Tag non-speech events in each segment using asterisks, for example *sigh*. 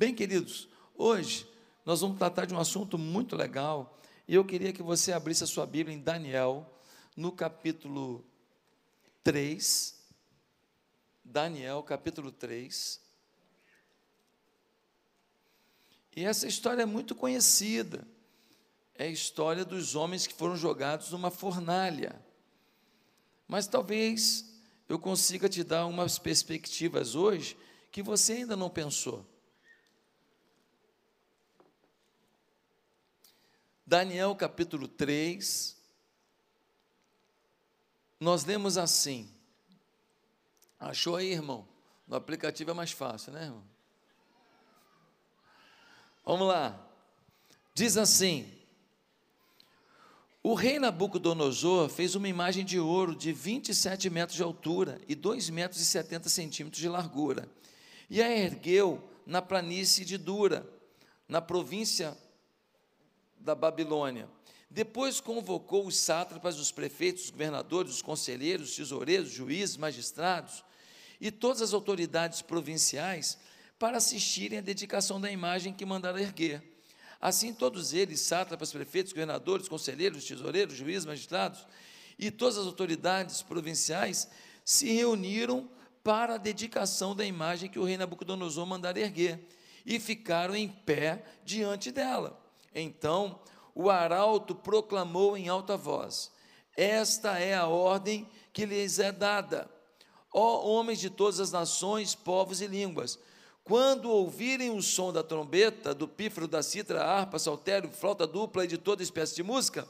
Bem, queridos, hoje nós vamos tratar de um assunto muito legal e eu queria que você abrisse a sua Bíblia em Daniel, no capítulo 3. Daniel, capítulo 3. E essa história é muito conhecida. É a história dos homens que foram jogados numa fornalha. Mas talvez eu consiga te dar umas perspectivas hoje que você ainda não pensou. Daniel capítulo 3, nós lemos assim. Achou aí, irmão? No aplicativo é mais fácil, né, irmão? Vamos lá. Diz assim: O rei Nabucodonosor fez uma imagem de ouro de 27 metros de altura e 2 metros e 70 centímetros de largura, e a ergueu na planície de Dura, na província da Babilônia. Depois convocou os sátrapas, os prefeitos, os governadores, os conselheiros, os tesoureiros, juízes, magistrados e todas as autoridades provinciais para assistirem à dedicação da imagem que mandara erguer. Assim, todos eles, sátrapas, prefeitos, governadores, conselheiros, tesoureiros, juízes, magistrados e todas as autoridades provinciais se reuniram para a dedicação da imagem que o rei Nabucodonosor mandara erguer e ficaram em pé diante dela. Então o arauto proclamou em alta voz: Esta é a ordem que lhes é dada. Ó homens de todas as nações, povos e línguas, quando ouvirem o som da trombeta, do pífaro, da citra, harpa, saltério, flauta dupla e de toda espécie de música,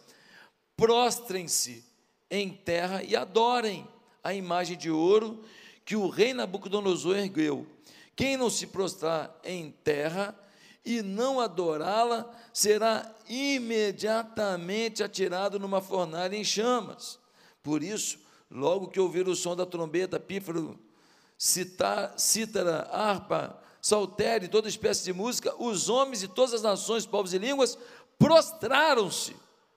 prostrem-se em terra e adorem a imagem de ouro que o rei Nabucodonosor ergueu. Quem não se prostrar em terra e não adorá-la, será imediatamente atirado numa fornalha em chamas. Por isso, logo que ouvir o som da trombeta, pífaro, cítara, harpa, saltério toda espécie de música, os homens de todas as nações, povos e línguas prostraram-se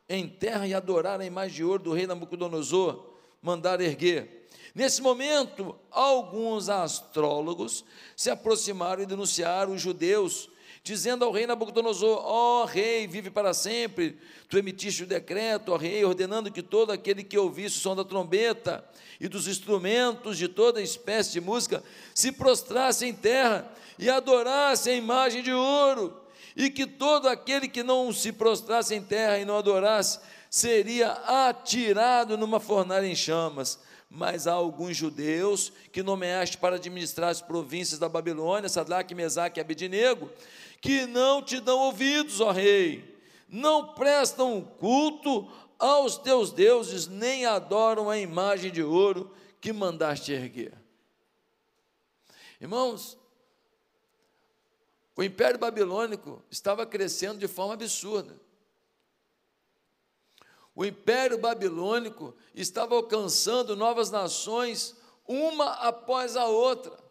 em terra e adoraram a imagem de ouro do rei Nabucodonosor, mandaram erguer. Nesse momento, alguns astrólogos se aproximaram e denunciaram os judeus dizendo ao rei Nabucodonosor: Ó oh, rei, vive para sempre. Tu emitiste o decreto, ó rei, ordenando que todo aquele que ouvisse o som da trombeta e dos instrumentos de toda espécie de música se prostrasse em terra e adorasse a imagem de ouro, e que todo aquele que não se prostrasse em terra e não adorasse seria atirado numa fornalha em chamas mas há alguns judeus que nomeaste para administrar as províncias da Babilônia, Sadraque, Mesaque e Abednego, que não te dão ouvidos, ó rei, não prestam culto aos teus deuses, nem adoram a imagem de ouro que mandaste erguer. Irmãos, o Império Babilônico estava crescendo de forma absurda. O Império Babilônico estava alcançando novas nações, uma após a outra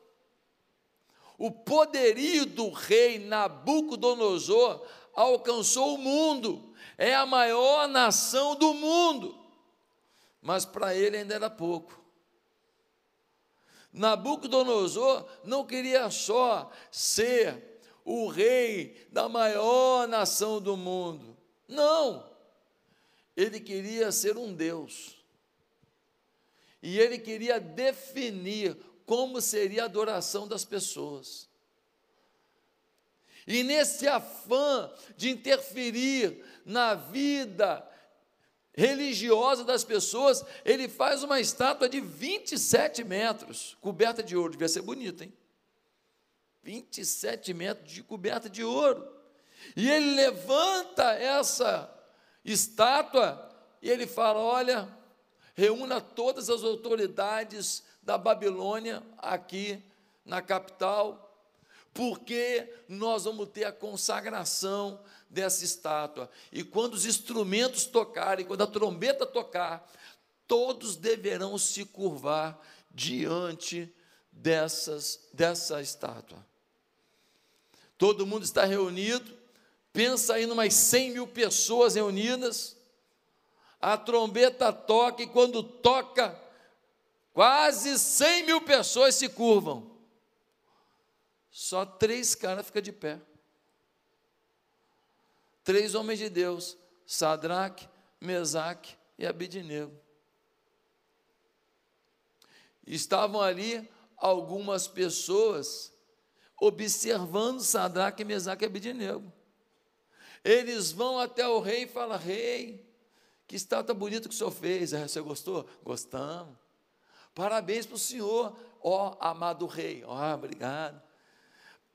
o poderio do rei Nabucodonosor alcançou o mundo, é a maior nação do mundo, mas para ele ainda era pouco. Nabucodonosor não queria só ser o rei da maior nação do mundo, não, ele queria ser um Deus, e ele queria definir como seria a adoração das pessoas. E nesse afã de interferir na vida religiosa das pessoas, ele faz uma estátua de 27 metros, coberta de ouro, devia ser bonita, hein? 27 metros de coberta de ouro. E ele levanta essa estátua e ele fala: Olha, reúna todas as autoridades da Babilônia aqui na capital, porque nós vamos ter a consagração dessa estátua. E quando os instrumentos tocarem, quando a trombeta tocar, todos deverão se curvar diante dessas, dessa estátua. Todo mundo está reunido, pensa aí em umas 100 mil pessoas reunidas, a trombeta toca e quando toca, Quase 100 mil pessoas se curvam. Só três caras ficam de pé. Três homens de Deus, Sadraque, Mesaque e Abidinego. Estavam ali algumas pessoas observando Sadraque, Mesaque e Abidinego. Eles vão até o rei e falam: Rei, que estátua bonita que o senhor fez. Você gostou? Gostamos. Parabéns para o senhor, ó amado rei. Ó, obrigado.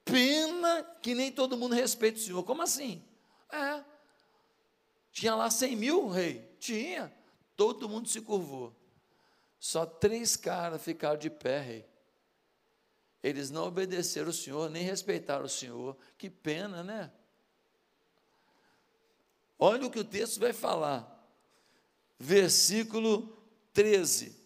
Pena que nem todo mundo respeita o senhor. Como assim? É. Tinha lá 100 mil, rei? Tinha. Todo mundo se curvou. Só três caras ficaram de pé, rei. Eles não obedeceram o Senhor, nem respeitaram o Senhor. Que pena, né? Olha o que o texto vai falar. Versículo 13.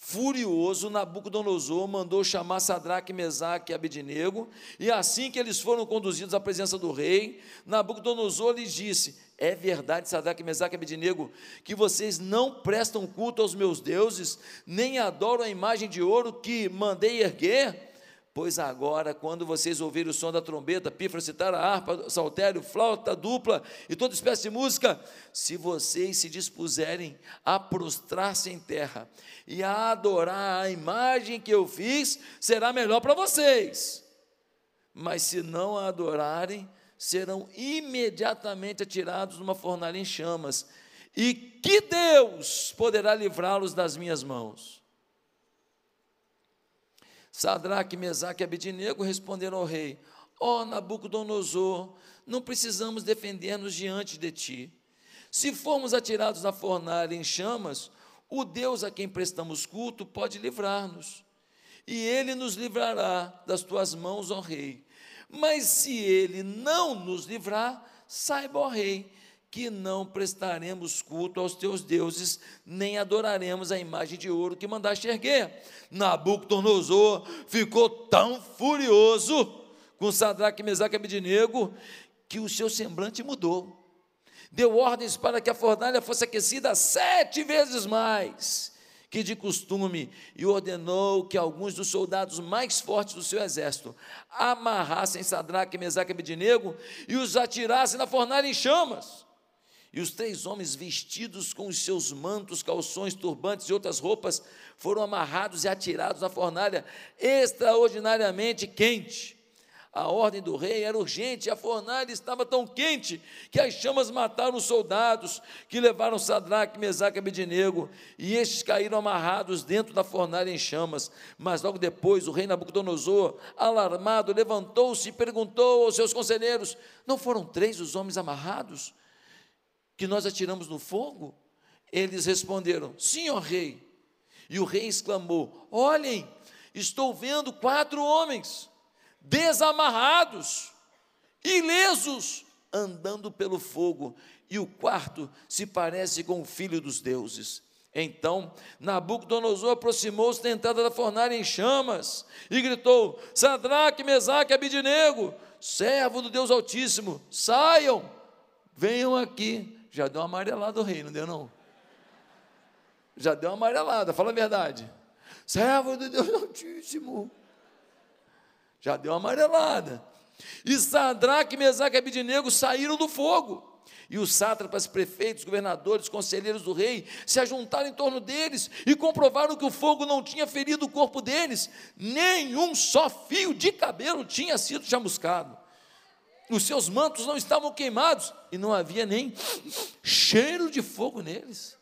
Furioso, Nabucodonosor mandou chamar Sadraque, Mesaque e Abidinego, e assim que eles foram conduzidos à presença do rei, Nabucodonosor lhes disse: É verdade, Sadraque, Mesaque e Abidinego, que vocês não prestam culto aos meus deuses, nem adoram a imagem de ouro que mandei erguer? Pois agora, quando vocês ouvirem o som da trombeta, pífaro, citar a harpa, saltério, flauta dupla e toda espécie de música, se vocês se dispuserem a prostrar-se em terra e a adorar a imagem que eu fiz, será melhor para vocês. Mas se não a adorarem, serão imediatamente atirados numa fornalha em chamas. E que Deus poderá livrá-los das minhas mãos? Sadraque, Mesaque e Abidinego responderam ao rei: Ó oh, Nabucodonosor, não precisamos defender-nos diante de ti. Se formos atirados na fornalha em chamas, o Deus a quem prestamos culto pode livrar-nos, e ele nos livrará das tuas mãos, ó rei. Mas se ele não nos livrar, saiba, ó rei, que não prestaremos culto aos teus deuses, nem adoraremos a imagem de ouro que mandaste erguer. Nabucodonosor ficou tão furioso com Sadraque, Mesaque e Abidinego, que o seu semblante mudou. Deu ordens para que a fornalha fosse aquecida sete vezes mais que de costume, e ordenou que alguns dos soldados mais fortes do seu exército amarrassem Sadraque, Mesaque e Abidinego e os atirassem na fornalha em chamas. E os três homens, vestidos com os seus mantos, calções, turbantes e outras roupas, foram amarrados e atirados na fornalha extraordinariamente quente. A ordem do rei era urgente, a fornalha estava tão quente que as chamas mataram os soldados que levaram Sadraque, Mesaque e Abednego, e estes caíram amarrados dentro da fornalha em chamas. Mas logo depois o rei Nabucodonosor, alarmado, levantou-se e perguntou aos seus conselheiros: Não foram três os homens amarrados? Que nós atiramos no fogo? Eles responderam: Sim, ó rei. E o rei exclamou: Olhem, estou vendo quatro homens desamarrados, ilesos, andando pelo fogo, e o quarto se parece com o filho dos deuses. Então Nabucodonosor aproximou-se da entrada da fornalha em chamas e gritou: Sadraque, Mesaque, Abidinego, servo do Deus Altíssimo, saiam, venham aqui. Já deu uma amarelada o rei, não deu não? Já deu uma amarelada, fala a verdade. Servo de Deus Altíssimo. Já deu uma amarelada. E Sadraque, Mesaque e Abidinego saíram do fogo. E os sátrapas, prefeitos, governadores, conselheiros do rei se ajuntaram em torno deles e comprovaram que o fogo não tinha ferido o corpo deles, nenhum só fio de cabelo tinha sido chamuscado os seus mantos não estavam queimados e não havia nem cheiro de fogo neles.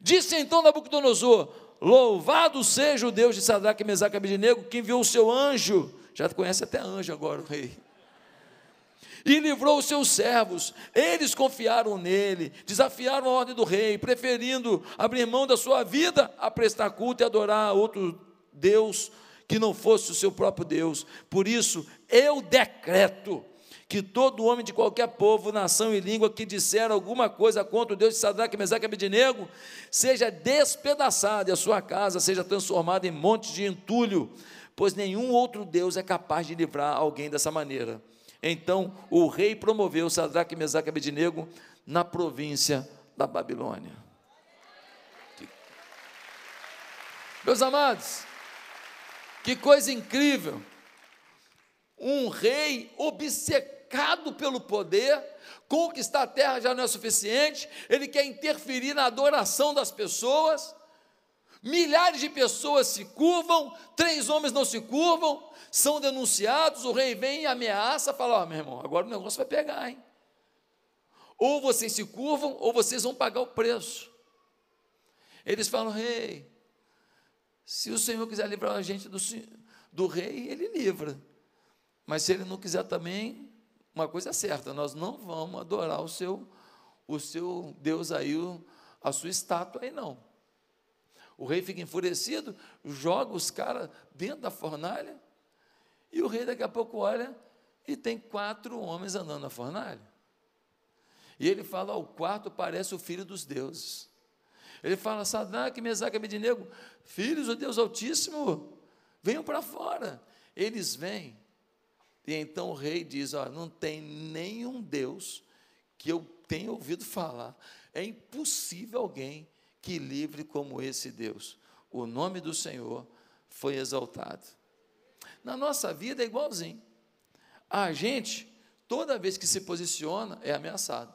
Disse então Nabucodonosor: Louvado seja o Deus de Sadraque, Mesaque e Abednego, que enviou o seu anjo, já conhece até anjo agora o rei, e livrou os seus servos. Eles confiaram nele, desafiaram a ordem do rei, preferindo abrir mão da sua vida a prestar culto e adorar outro Deus que não fosse o seu próprio Deus. Por isso, eu decreto que todo homem de qualquer povo, nação e língua que disser alguma coisa contra o Deus de Sadraque, Mesaque e Abednego, seja despedaçado e a sua casa seja transformada em monte de entulho, pois nenhum outro Deus é capaz de livrar alguém dessa maneira. Então o rei promoveu Sadraque, Mesaque e Abednego na província da Babilônia. Meus amados, que coisa incrível! Um rei obcecado pelo poder, conquistar a terra já não é suficiente, ele quer interferir na adoração das pessoas. Milhares de pessoas se curvam, três homens não se curvam, são denunciados, o rei vem e ameaça, fala: oh, meu irmão, agora o negócio vai pegar, hein? Ou vocês se curvam, ou vocês vão pagar o preço. Eles falam: Rei, se o Senhor quiser livrar a gente do, do rei, ele livra. Mas se ele não quiser também, uma coisa é certa: nós não vamos adorar o seu, o seu Deus aí, a sua estátua aí, não. O rei fica enfurecido, joga os caras dentro da fornalha, e o rei daqui a pouco olha e tem quatro homens andando na fornalha. E ele fala: o quarto parece o filho dos deuses. Ele fala: Sadraque, Mesaque e Abednego, filhos do Deus Altíssimo, venham para fora. Eles vêm. E então o rei diz: ó, não tem nenhum Deus que eu tenha ouvido falar. É impossível alguém que livre como esse Deus. O nome do Senhor foi exaltado. Na nossa vida é igualzinho. A gente, toda vez que se posiciona, é ameaçado.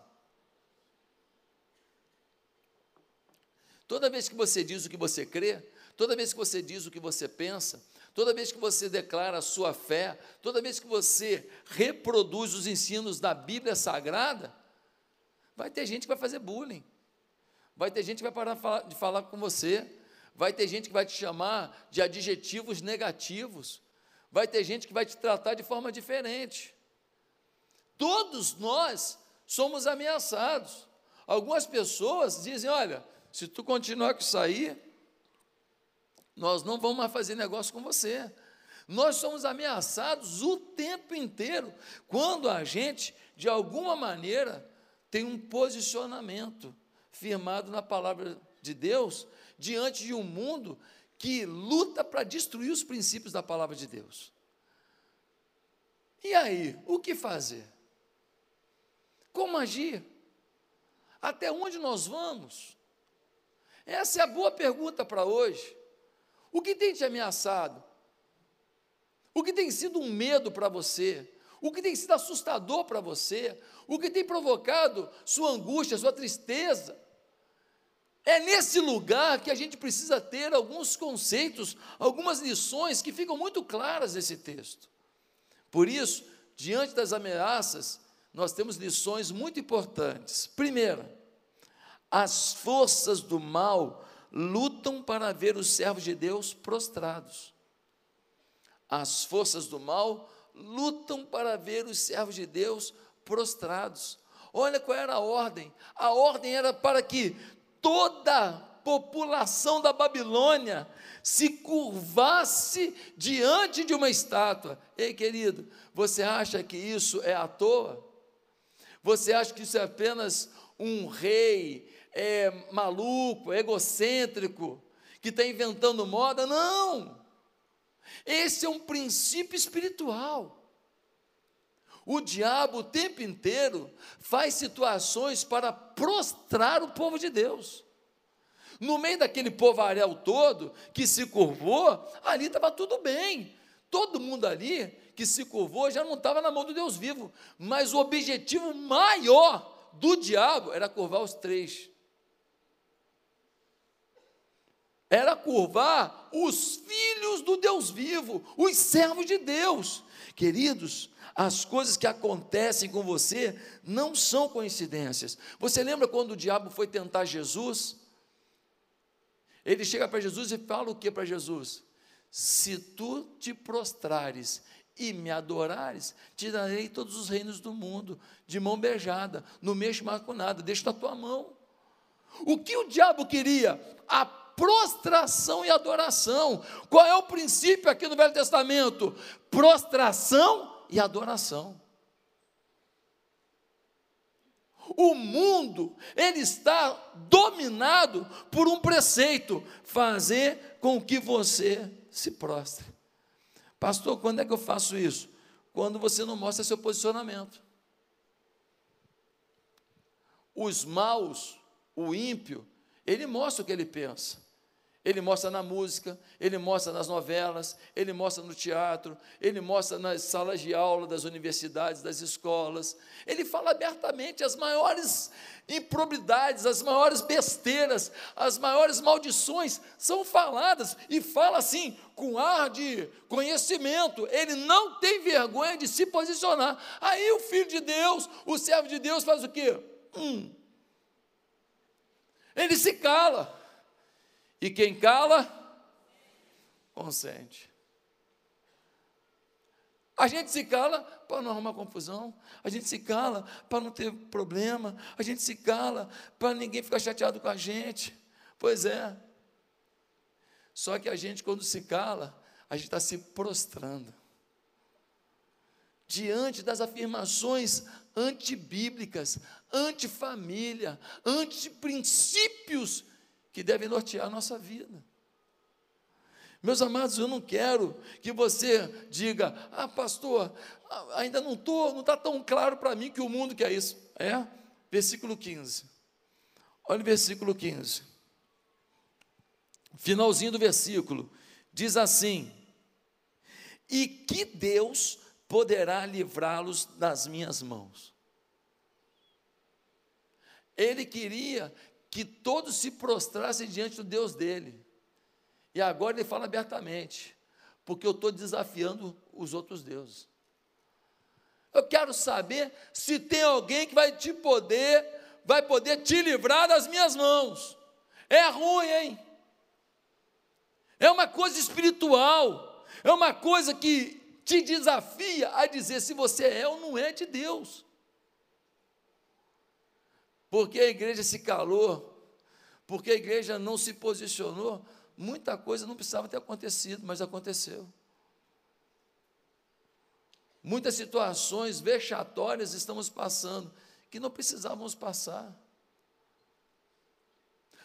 Toda vez que você diz o que você crê, toda vez que você diz o que você pensa, toda vez que você declara a sua fé, toda vez que você reproduz os ensinos da Bíblia Sagrada, vai ter gente que vai fazer bullying. Vai ter gente que vai parar de falar com você. Vai ter gente que vai te chamar de adjetivos negativos. Vai ter gente que vai te tratar de forma diferente. Todos nós somos ameaçados. Algumas pessoas dizem: olha, se tu continuar com isso aí, nós não vamos mais fazer negócio com você. Nós somos ameaçados o tempo inteiro quando a gente, de alguma maneira, tem um posicionamento firmado na palavra de Deus, diante de um mundo que luta para destruir os princípios da palavra de Deus. E aí, o que fazer? Como agir? Até onde nós vamos? Essa é a boa pergunta para hoje. O que tem te ameaçado? O que tem sido um medo para você? O que tem sido assustador para você? O que tem provocado sua angústia, sua tristeza? É nesse lugar que a gente precisa ter alguns conceitos, algumas lições que ficam muito claras nesse texto. Por isso, diante das ameaças, nós temos lições muito importantes. Primeiro, as forças do mal lutam para ver os servos de Deus prostrados. As forças do mal lutam para ver os servos de Deus prostrados. Olha qual era a ordem. A ordem era para que toda a população da Babilônia se curvasse diante de uma estátua. Ei, querido, você acha que isso é à toa? Você acha que isso é apenas um rei é, maluco, egocêntrico, que está inventando moda? Não! Esse é um princípio espiritual. O diabo o tempo inteiro faz situações para prostrar o povo de Deus. No meio daquele povaréu todo que se curvou, ali estava tudo bem. Todo mundo ali que se curvou já não estava na mão do Deus vivo. Mas o objetivo maior do diabo era curvar os três. Era curvar os filhos do Deus vivo, os servos de Deus. Queridos, as coisas que acontecem com você não são coincidências. Você lembra quando o diabo foi tentar Jesus? Ele chega para Jesus e fala o que para Jesus? Se tu te prostrares e me adorares, te darei todos os reinos do mundo, de mão beijada, no mexo mais com nada, deixa na tua mão. O que o diabo queria? A prostração e adoração. Qual é o princípio aqui no Velho Testamento? Prostração e adoração. O mundo, ele está dominado por um preceito: fazer com que você se prostre. Pastor, quando é que eu faço isso? Quando você não mostra seu posicionamento. Os maus, o ímpio, ele mostra o que ele pensa. Ele mostra na música, ele mostra nas novelas, ele mostra no teatro, ele mostra nas salas de aula das universidades, das escolas. Ele fala abertamente as maiores improbidades, as maiores besteiras, as maiores maldições são faladas e fala assim, com ar de conhecimento. Ele não tem vergonha de se posicionar. Aí o filho de Deus, o servo de Deus, faz o quê? Hum. Ele se cala. E quem cala, consente. A gente se cala para não arrumar confusão, a gente se cala para não ter problema, a gente se cala para ninguém ficar chateado com a gente. Pois é. Só que a gente, quando se cala, a gente está se prostrando diante das afirmações antibíblicas, antifamília, antiprincípios que devem nortear a nossa vida. Meus amados, eu não quero que você diga, ah, pastor, ainda não estou, não está tão claro para mim que o mundo quer isso. É? Versículo 15. Olha o versículo 15. Finalzinho do versículo. Diz assim: E que Deus poderá livrá-los das minhas mãos. Ele queria que todos se prostrassem diante do Deus dele. E agora ele fala abertamente, porque eu estou desafiando os outros deuses. Eu quero saber se tem alguém que vai te poder, vai poder te livrar das minhas mãos. É ruim, hein? É uma coisa espiritual, é uma coisa que te desafia a dizer se você é ou não é de Deus porque a igreja se calou, porque a igreja não se posicionou, muita coisa não precisava ter acontecido, mas aconteceu. Muitas situações vexatórias estamos passando que não precisávamos passar.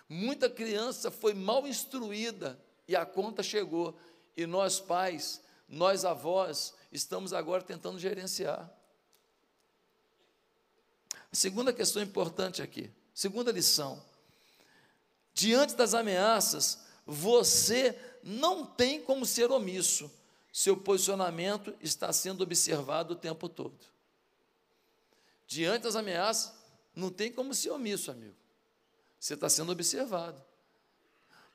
Muita criança foi mal instruída e a conta chegou, e nós pais, nós avós, estamos agora tentando gerenciar. A segunda questão importante aqui, segunda lição. Diante das ameaças, você não tem como ser omisso. Seu posicionamento está sendo observado o tempo todo. Diante das ameaças, não tem como ser omisso, amigo. Você está sendo observado.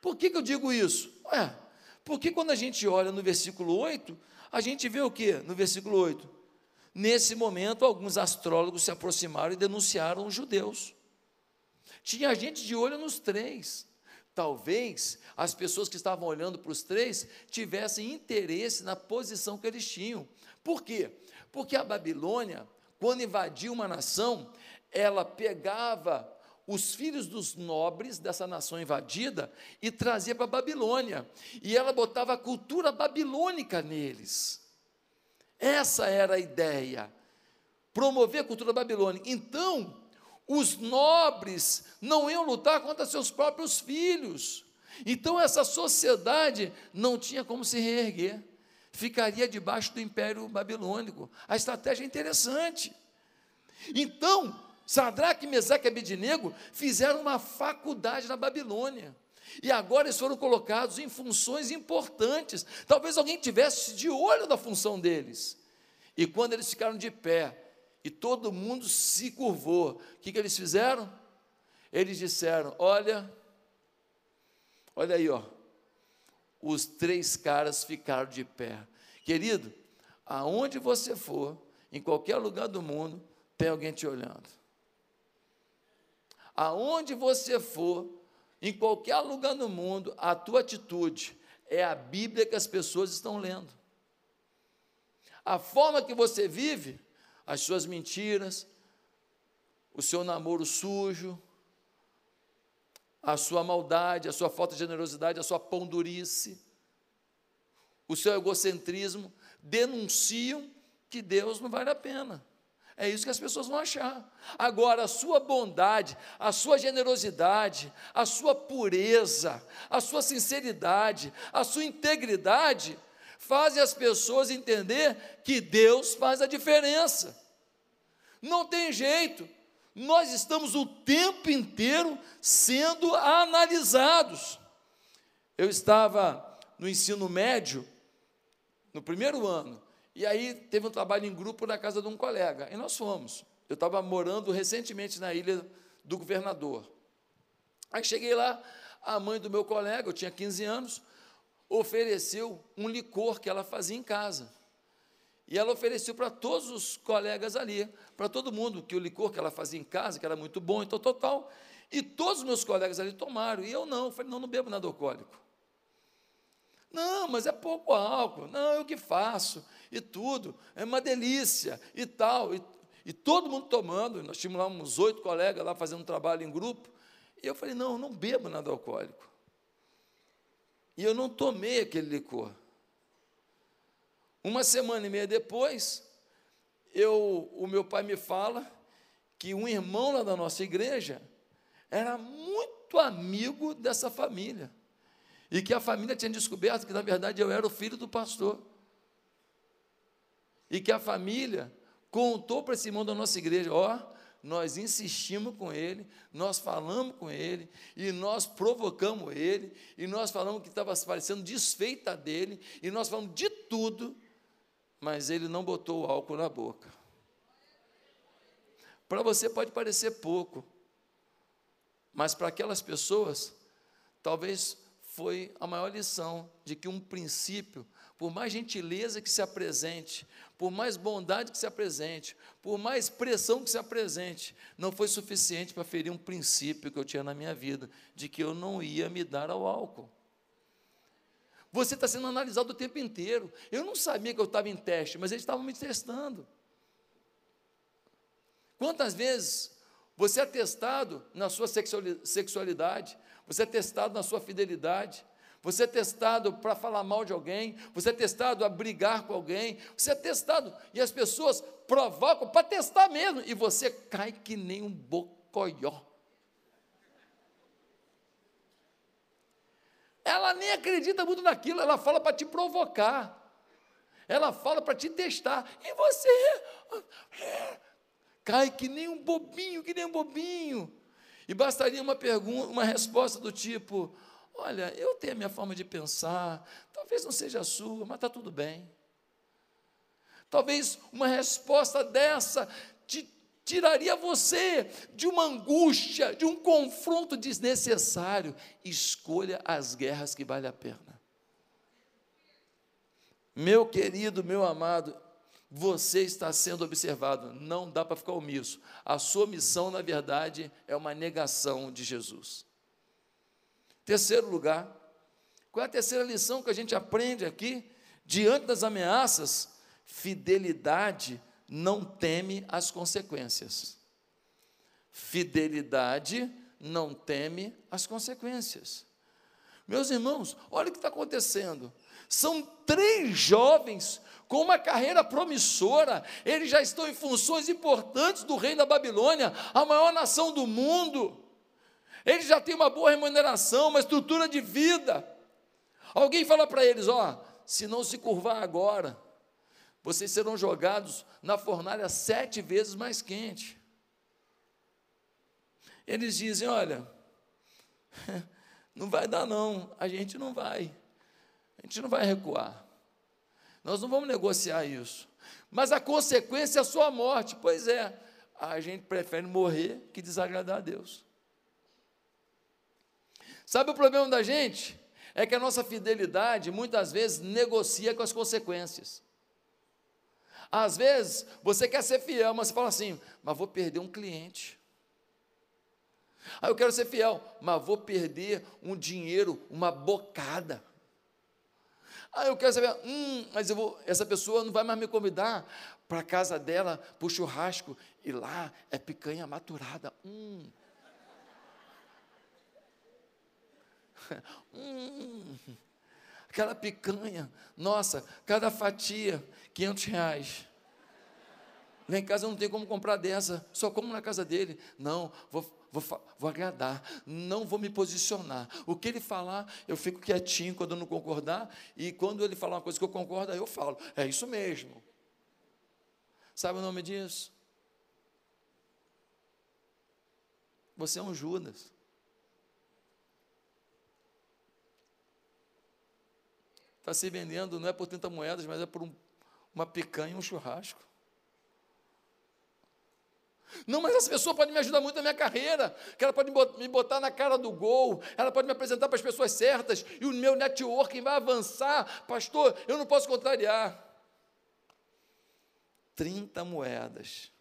Por que, que eu digo isso? Ué, porque quando a gente olha no versículo 8, a gente vê o que no versículo 8? Nesse momento, alguns astrólogos se aproximaram e denunciaram os judeus. Tinha gente de olho nos três. Talvez as pessoas que estavam olhando para os três tivessem interesse na posição que eles tinham. Por quê? Porque a Babilônia, quando invadia uma nação, ela pegava os filhos dos nobres dessa nação invadida e trazia para a Babilônia. E ela botava a cultura babilônica neles. Essa era a ideia. Promover a cultura babilônica. Então, os nobres não iam lutar contra seus próprios filhos. Então, essa sociedade não tinha como se reerguer. Ficaria debaixo do império babilônico. A estratégia é interessante. Então, Sadraque, Mesaque e Abednego fizeram uma faculdade na Babilônia. E agora eles foram colocados em funções importantes. Talvez alguém tivesse de olho na função deles. E quando eles ficaram de pé e todo mundo se curvou, o que, que eles fizeram? Eles disseram: Olha, olha aí, ó. Os três caras ficaram de pé. Querido, aonde você for, em qualquer lugar do mundo, tem alguém te olhando. Aonde você for, em qualquer lugar do mundo, a tua atitude é a Bíblia que as pessoas estão lendo. A forma que você vive, as suas mentiras, o seu namoro sujo, a sua maldade, a sua falta de generosidade, a sua pondurice, o seu egocentrismo, denunciam que Deus não vale a pena. É isso que as pessoas vão achar. Agora, a sua bondade, a sua generosidade, a sua pureza, a sua sinceridade, a sua integridade, fazem as pessoas entender que Deus faz a diferença. Não tem jeito. Nós estamos o tempo inteiro sendo analisados. Eu estava no ensino médio, no primeiro ano, e aí teve um trabalho em grupo na casa de um colega, e nós fomos. Eu estava morando recentemente na ilha do governador. Aí cheguei lá, a mãe do meu colega, eu tinha 15 anos, ofereceu um licor que ela fazia em casa. E ela ofereceu para todos os colegas ali, para todo mundo, que o licor que ela fazia em casa, que era muito bom, então total. E todos os meus colegas ali tomaram, e eu não. Eu falei, não, não bebo nada alcoólico. Não, mas é pouco álcool. Não, eu que faço. E tudo. É uma delícia. E tal. E, e todo mundo tomando. Nós tínhamos lá uns oito colegas lá fazendo um trabalho em grupo. E eu falei, não, eu não bebo nada alcoólico. E eu não tomei aquele licor. Uma semana e meia depois, eu, o meu pai me fala que um irmão lá da nossa igreja era muito amigo dessa família. E que a família tinha descoberto que, na verdade, eu era o filho do pastor. E que a família contou para esse irmão da nossa igreja: ó, oh, nós insistimos com ele, nós falamos com ele, e nós provocamos ele, e nós falamos que estava parecendo desfeita dele, e nós falamos de tudo, mas ele não botou o álcool na boca. Para você pode parecer pouco, mas para aquelas pessoas, talvez foi a maior lição de que um princípio, por mais gentileza que se apresente, por mais bondade que se apresente, por mais pressão que se apresente, não foi suficiente para ferir um princípio que eu tinha na minha vida, de que eu não ia me dar ao álcool. Você está sendo analisado o tempo inteiro. Eu não sabia que eu estava em teste, mas eles estavam me testando. Quantas vezes você é testado na sua sexualidade, você é testado na sua fidelidade, você é testado para falar mal de alguém, você é testado a brigar com alguém, você é testado e as pessoas provocam para testar mesmo, e você cai que nem um bocoió. Ela nem acredita muito naquilo, ela fala para te provocar. Ela fala para te testar. E você é, cai que nem um bobinho, que nem um bobinho. E bastaria uma pergunta, uma resposta do tipo: Olha, eu tenho a minha forma de pensar, talvez não seja a sua, mas está tudo bem. Talvez uma resposta dessa te tiraria você de uma angústia, de um confronto desnecessário. Escolha as guerras que vale a pena. Meu querido, meu amado, você está sendo observado, não dá para ficar omisso. A sua missão, na verdade, é uma negação de Jesus. Terceiro lugar, qual é a terceira lição que a gente aprende aqui? Diante das ameaças, fidelidade não teme as consequências. Fidelidade não teme as consequências. Meus irmãos, olha o que está acontecendo. São três jovens com uma carreira promissora, eles já estão em funções importantes do reino da Babilônia, a maior nação do mundo. Eles já têm uma boa remuneração, uma estrutura de vida. Alguém fala para eles: ó, se não se curvar agora, vocês serão jogados na fornalha sete vezes mais quente. Eles dizem: olha, *laughs* não vai dar não, a gente não vai, a gente não vai recuar, nós não vamos negociar isso, mas a consequência é a sua morte, pois é, a gente prefere morrer que desagradar a Deus. Sabe o problema da gente? É que a nossa fidelidade muitas vezes negocia com as consequências. Às vezes, você quer ser fiel, mas você fala assim: mas vou perder um cliente. Ah, eu quero ser fiel, mas vou perder um dinheiro, uma bocada. Ah, eu quero saber, hum, mas eu vou, essa pessoa não vai mais me convidar para a casa dela, para o churrasco, e lá é picanha maturada. Hum. *laughs* hum aquela picanha, nossa, cada fatia, 500 reais. Lá em casa eu não tenho como comprar dessa, só como na casa dele. Não, vou, vou, vou agradar, não vou me posicionar. O que ele falar, eu fico quietinho quando eu não concordar, e quando ele falar uma coisa que eu concordo, aí eu falo, é isso mesmo. Sabe o nome disso? Você é um Judas. está se vendendo, não é por 30 moedas, mas é por um, uma picanha e um churrasco. Não, mas essa pessoa pode me ajudar muito na minha carreira, que ela pode me botar na cara do gol, ela pode me apresentar para as pessoas certas, e o meu networking vai avançar. Pastor, eu não posso contrariar. 30 moedas.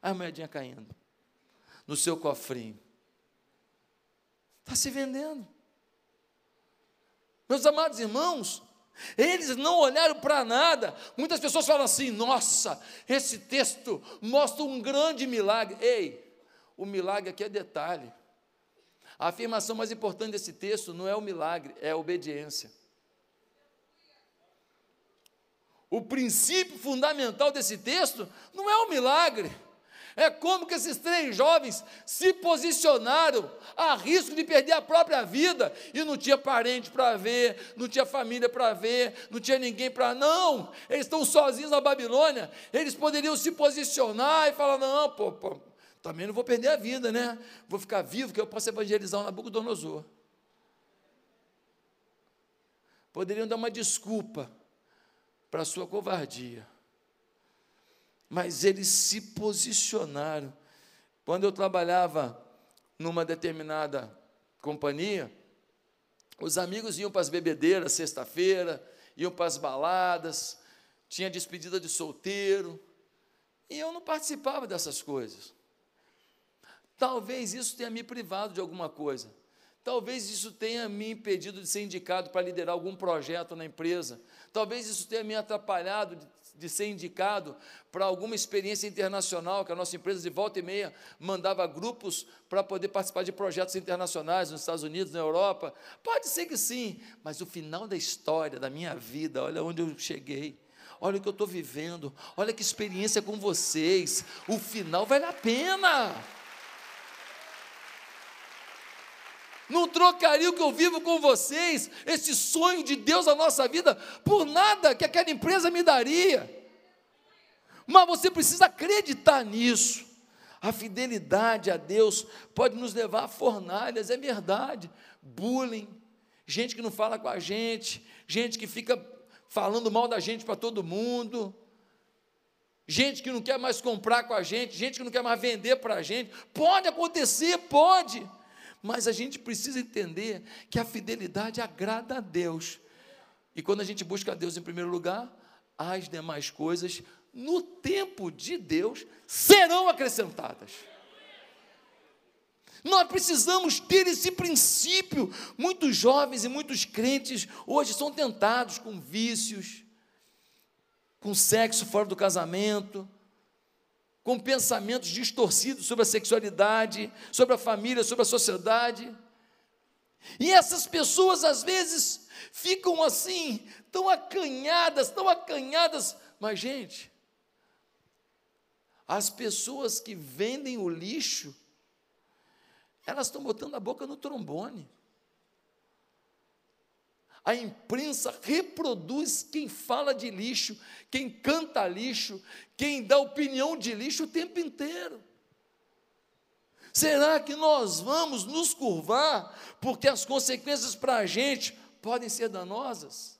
A moedinha caindo no seu cofrinho. Está se vendendo. Meus amados irmãos, eles não olharam para nada. Muitas pessoas falam assim: nossa, esse texto mostra um grande milagre. Ei, o milagre aqui é detalhe. A afirmação mais importante desse texto não é o milagre, é a obediência. O princípio fundamental desse texto não é o milagre é como que esses três jovens se posicionaram a risco de perder a própria vida e não tinha parente para ver, não tinha família para ver, não tinha ninguém para. Não, eles estão sozinhos na Babilônia. Eles poderiam se posicionar e falar: não, pô, pô também não vou perder a vida, né? Vou ficar vivo que eu posso evangelizar o Nabucodonosor. Poderiam dar uma desculpa para a sua covardia mas eles se posicionaram. Quando eu trabalhava numa determinada companhia, os amigos iam para as bebedeiras sexta-feira, iam para as baladas, tinha despedida de solteiro, e eu não participava dessas coisas. Talvez isso tenha me privado de alguma coisa. Talvez isso tenha me impedido de ser indicado para liderar algum projeto na empresa. Talvez isso tenha me atrapalhado de de ser indicado para alguma experiência internacional, que a nossa empresa de volta e meia mandava grupos para poder participar de projetos internacionais nos Estados Unidos, na Europa. Pode ser que sim, mas o final da história, da minha vida, olha onde eu cheguei. Olha o que eu estou vivendo, olha que experiência com vocês. O final vale a pena. Não trocaria o que eu vivo com vocês, esse sonho de Deus na nossa vida, por nada que aquela empresa me daria. Mas você precisa acreditar nisso. A fidelidade a Deus pode nos levar a fornalhas, é verdade. Bullying, gente que não fala com a gente, gente que fica falando mal da gente para todo mundo, gente que não quer mais comprar com a gente, gente que não quer mais vender para a gente. Pode acontecer, pode mas a gente precisa entender que a fidelidade agrada a Deus. E quando a gente busca a Deus em primeiro lugar, as demais coisas, no tempo de Deus, serão acrescentadas. Nós precisamos ter esse princípio. Muitos jovens e muitos crentes hoje são tentados com vícios, com sexo fora do casamento, com pensamentos distorcidos sobre a sexualidade, sobre a família, sobre a sociedade. E essas pessoas, às vezes, ficam assim, tão acanhadas, tão acanhadas. Mas, gente, as pessoas que vendem o lixo, elas estão botando a boca no trombone. A imprensa reproduz quem fala de lixo, quem canta lixo, quem dá opinião de lixo o tempo inteiro. Será que nós vamos nos curvar porque as consequências para a gente podem ser danosas?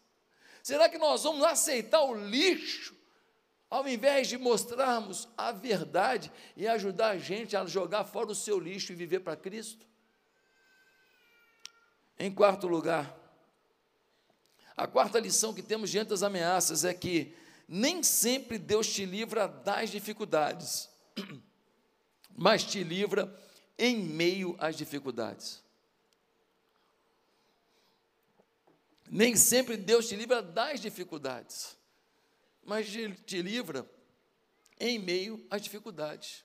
Será que nós vamos aceitar o lixo ao invés de mostrarmos a verdade e ajudar a gente a jogar fora o seu lixo e viver para Cristo? Em quarto lugar, a quarta lição que temos diante das ameaças é que nem sempre Deus te livra das dificuldades, *clears throat* mas te livra em meio às dificuldades. Nem sempre Deus te livra das dificuldades, mas te livra em meio às dificuldades.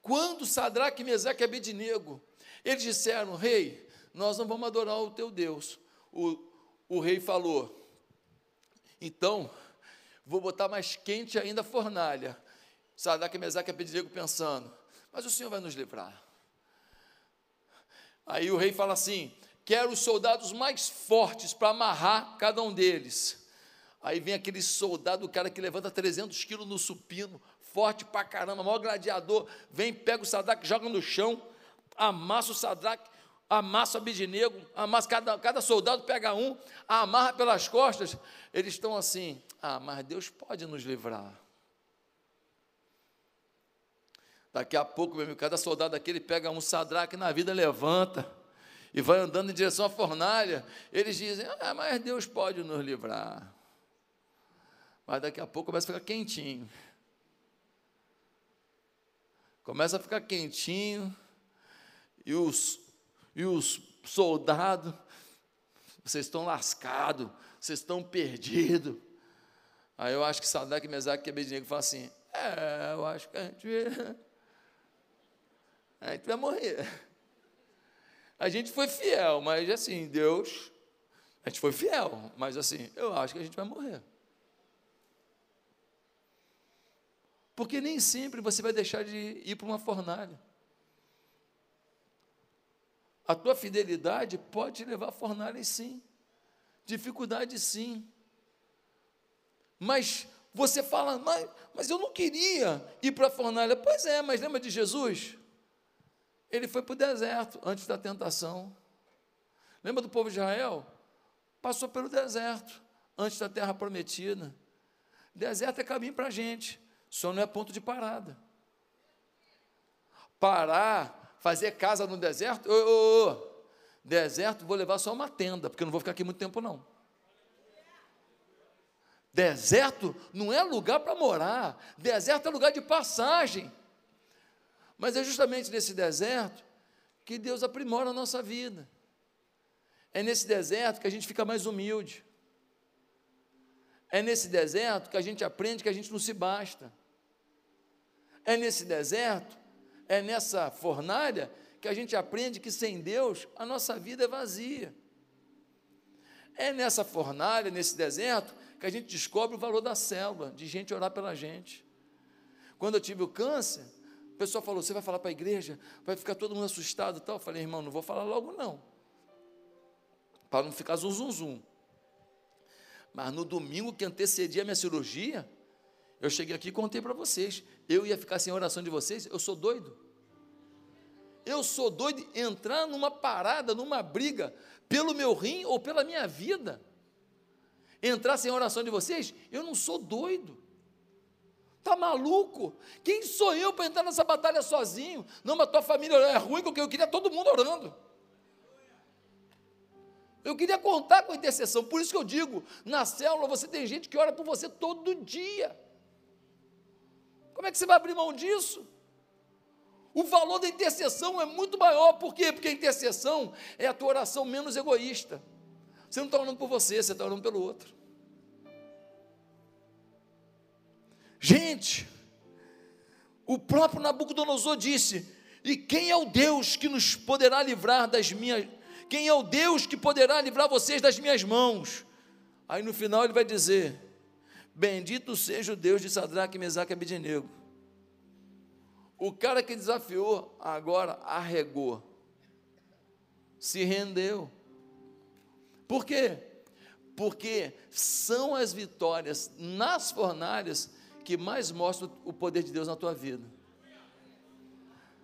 Quando Sadraque, Mesaque e Abednego, eles disseram, rei, nós não vamos adorar o teu Deus. O, o rei falou: então, vou botar mais quente ainda a fornalha. Sadraque, Mesaque e Abednego pensando, mas o Senhor vai nos livrar. Aí o rei fala assim: quero os soldados mais fortes para amarrar cada um deles. Aí vem aquele soldado, o cara que levanta 300 quilos no supino, forte pra caramba, maior gladiador, vem, pega o Sadraque, joga no chão, amassa o Sadraque, amassa o Abidinego, amassa, cada, cada soldado pega um, amarra pelas costas, eles estão assim, ah, mas Deus pode nos livrar. Daqui a pouco, meu amigo, cada soldado daquele pega um sadraque na vida, levanta e vai andando em direção à fornalha. Eles dizem, ah, mas Deus pode nos livrar. Mas daqui a pouco começa a ficar quentinho. Começa a ficar quentinho, e os, e os soldados, vocês estão lascados, vocês estão perdidos. Aí eu acho que Sadraque, Mesaque e Abednego falam assim, é, eu acho que a gente, *laughs* a gente vai morrer. A gente foi fiel, mas assim, Deus, a gente foi fiel, mas assim, eu acho que a gente vai morrer. Porque nem sempre você vai deixar de ir para uma fornalha. A tua fidelidade pode te levar a fornalhas sim, dificuldades sim. Mas você fala, mas, mas eu não queria ir para a fornalha. Pois é, mas lembra de Jesus? Ele foi para o deserto antes da tentação. Lembra do povo de Israel? Passou pelo deserto antes da terra prometida. Deserto é caminho para a gente, só não é ponto de parada. Parar fazer casa no deserto, ô, ô, ô, deserto, vou levar só uma tenda, porque eu não vou ficar aqui muito tempo, não. Deserto não é lugar para morar, deserto é lugar de passagem. Mas é justamente nesse deserto que Deus aprimora a nossa vida. É nesse deserto que a gente fica mais humilde. É nesse deserto que a gente aprende que a gente não se basta. É nesse deserto é nessa fornalha que a gente aprende que sem Deus a nossa vida é vazia. É nessa fornalha, nesse deserto, que a gente descobre o valor da célula, de gente orar pela gente. Quando eu tive o câncer, o pessoal falou: Você vai falar para a igreja? Vai ficar todo mundo assustado tal. Eu falei: Irmão, não vou falar logo não. Para não ficar zum, zum, zum. Mas no domingo que antecedia a minha cirurgia, eu cheguei aqui e contei para vocês. Eu ia ficar sem oração de vocês? Eu sou doido. Eu sou doido entrar numa parada, numa briga, pelo meu rim ou pela minha vida. Entrar sem oração de vocês? Eu não sou doido. Está maluco? Quem sou eu para entrar nessa batalha sozinho? Não, mas tua família é ruim, porque eu queria todo mundo orando. Eu queria contar com a intercessão, por isso que eu digo: na célula você tem gente que ora por você todo dia. Como é que você vai abrir mão disso? O valor da intercessão é muito maior, por quê? Porque a intercessão é a tua oração menos egoísta. Você não está orando por você, você está orando pelo outro. Gente, o próprio Nabucodonosor disse: E quem é o Deus que nos poderá livrar das minhas. Quem é o Deus que poderá livrar vocês das minhas mãos? Aí no final ele vai dizer: Bendito seja o Deus de Sadraque, Mesaque e Abednego. O cara que desafiou, agora arregou. Se rendeu. Por quê? Porque são as vitórias nas fornalhas que mais mostram o poder de Deus na tua vida.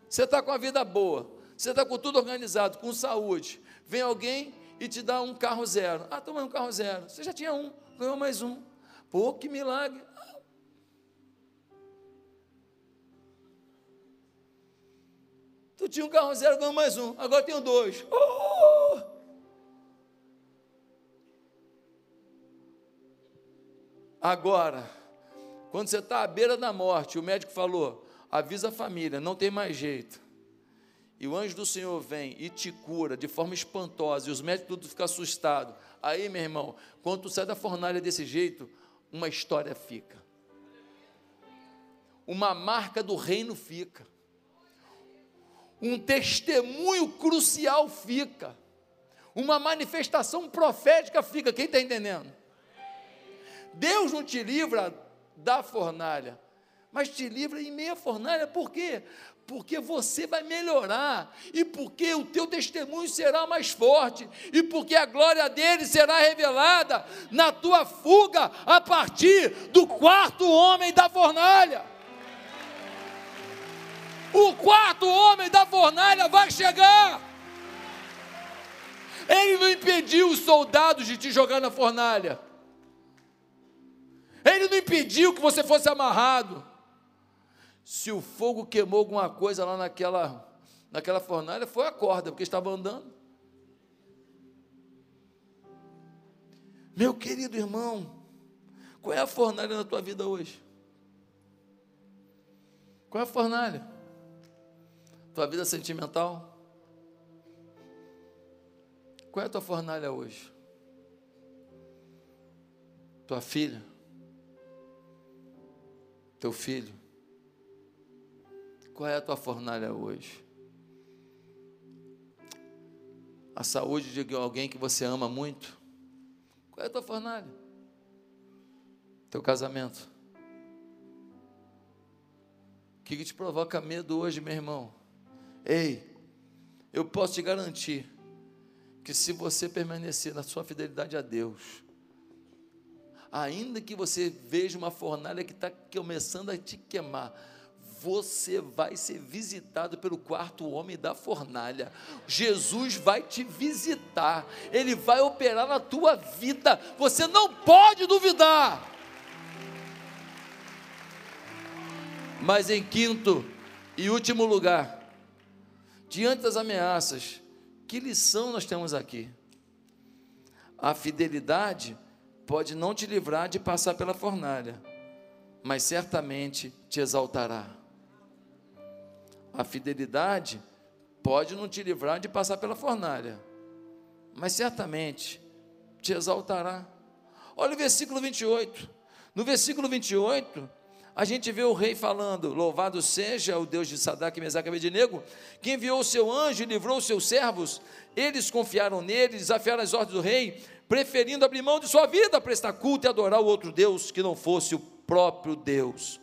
Você está com a vida boa, você está com tudo organizado, com saúde. Vem alguém e te dá um carro zero. Ah, toma um carro zero. Você já tinha um, ganhou mais um. Pô, que milagre. Tu tinha um carro zero, ganhou mais um. Agora tenho dois. Oh! Agora, quando você está à beira da morte, o médico falou: avisa a família, não tem mais jeito. E o anjo do Senhor vem e te cura de forma espantosa, e os médicos tudo ficam assustados. Aí, meu irmão, quando tu sai da fornalha desse jeito, uma história fica. Uma marca do reino fica. Um testemunho crucial fica. Uma manifestação profética fica. Quem está entendendo? Deus não te livra da fornalha, mas te livra em meia fornalha, por quê? porque você vai melhorar, e porque o teu testemunho será mais forte, e porque a glória dele será revelada na tua fuga a partir do quarto homem da fornalha. O quarto homem da fornalha vai chegar. Ele não impediu os soldados de te jogar na fornalha. Ele não impediu que você fosse amarrado. Se o fogo queimou alguma coisa lá naquela, naquela fornalha, foi a corda, porque estava andando. Meu querido irmão, qual é a fornalha na tua vida hoje? Qual é a fornalha? Tua vida sentimental? Qual é a tua fornalha hoje? Tua filha? Teu filho? Qual é a tua fornalha hoje? A saúde de alguém que você ama muito? Qual é a tua fornalha? Teu casamento? O que, que te provoca medo hoje, meu irmão? Ei, eu posso te garantir que se você permanecer na sua fidelidade a Deus, ainda que você veja uma fornalha que está começando a te queimar, você vai ser visitado pelo quarto homem da fornalha. Jesus vai te visitar, ele vai operar na tua vida. Você não pode duvidar. Mas em quinto e último lugar, diante das ameaças, que lição nós temos aqui? A fidelidade pode não te livrar de passar pela fornalha, mas certamente te exaltará. A fidelidade pode não te livrar de passar pela fornalha, mas certamente te exaltará. Olha o versículo 28. No versículo 28, a gente vê o rei falando: Louvado seja o Deus de Sadraque, Mesaque e Abednego, que enviou o seu anjo e livrou os seus servos. Eles confiaram nele, desafiaram as ordens do rei, preferindo abrir mão de sua vida, prestar culto e adorar o outro Deus que não fosse o próprio Deus.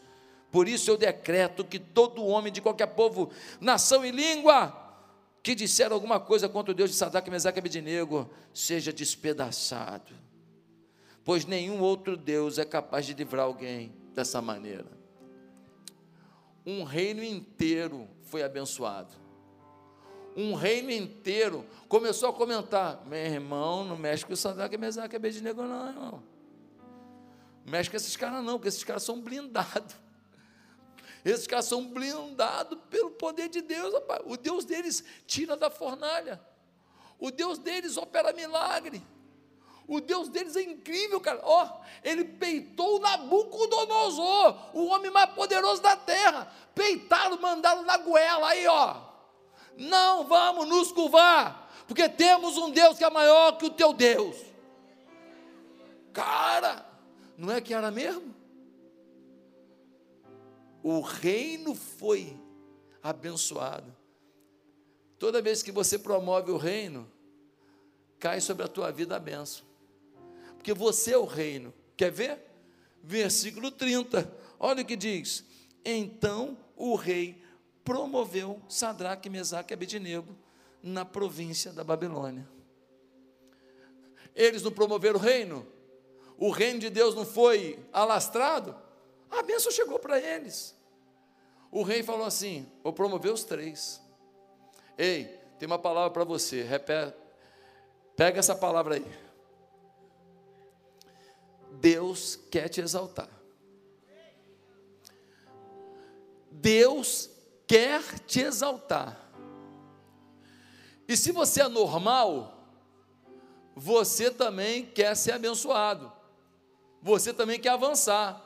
Por isso eu decreto que todo homem de qualquer povo, nação e língua que disser alguma coisa contra o Deus de Sadraque, Mesaque e Abednego seja despedaçado, pois nenhum outro Deus é capaz de livrar alguém dessa maneira. Um reino inteiro foi abençoado. Um reino inteiro começou a comentar: meu irmão, não mexe com o Sadraque, Mesaque e Abednego, não, irmão. Não mexe com esses caras, não, porque esses caras são blindados. Esses caras são blindados pelo poder de Deus, rapaz. O Deus deles tira da fornalha. O Deus deles opera milagre. O Deus deles é incrível, cara. Ó, oh, ele peitou Nabucodonosor, o homem mais poderoso da terra. Peitaram, mandaram na goela aí, ó. Não vamos nos curvar, porque temos um Deus que é maior que o teu Deus. Cara, não é que era mesmo? O reino foi abençoado. Toda vez que você promove o reino, cai sobre a tua vida a benção porque você é o reino. Quer ver? Versículo 30. Olha o que diz: Então o rei promoveu Sadraque, Mesaque e Abednego na província da Babilônia. Eles não promoveram o reino? O reino de Deus não foi alastrado? A bênção chegou para eles. O rei falou assim: Vou promover os três. Ei, tem uma palavra para você. Repete, pega essa palavra aí. Deus quer te exaltar. Deus quer te exaltar. E se você é normal, você também quer ser abençoado. Você também quer avançar.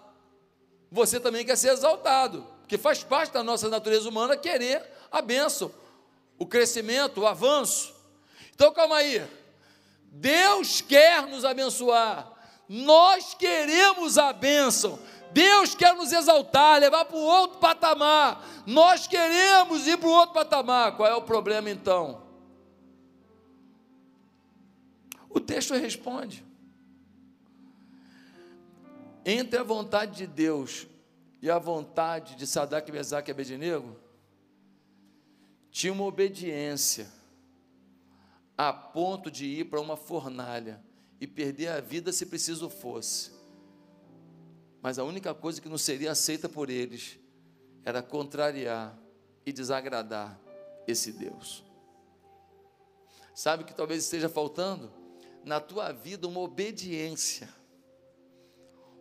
Você também quer ser exaltado. Porque faz parte da nossa natureza humana querer a bênção, o crescimento, o avanço. Então calma aí. Deus quer nos abençoar. Nós queremos a bênção. Deus quer nos exaltar, levar para o outro patamar. Nós queremos ir para o outro patamar. Qual é o problema então? O texto responde. Entre a vontade de Deus e a vontade de Sadak, Mesaque e Abednego, tinha uma obediência a ponto de ir para uma fornalha e perder a vida se preciso fosse. Mas a única coisa que não seria aceita por eles era contrariar e desagradar esse Deus. Sabe o que talvez esteja faltando? Na tua vida, uma obediência.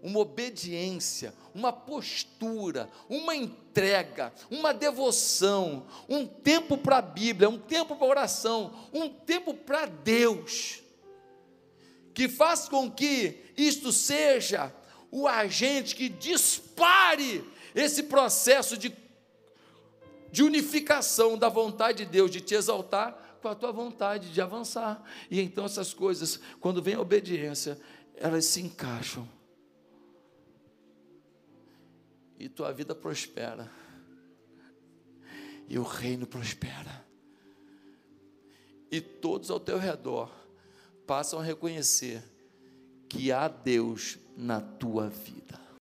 Uma obediência, uma postura, uma entrega, uma devoção, um tempo para a Bíblia, um tempo para oração, um tempo para Deus, que faz com que isto seja o agente que dispare esse processo de, de unificação da vontade de Deus, de te exaltar com a tua vontade de avançar. E então essas coisas, quando vem a obediência, elas se encaixam. E tua vida prospera. E o reino prospera. E todos ao teu redor passam a reconhecer que há Deus na tua vida.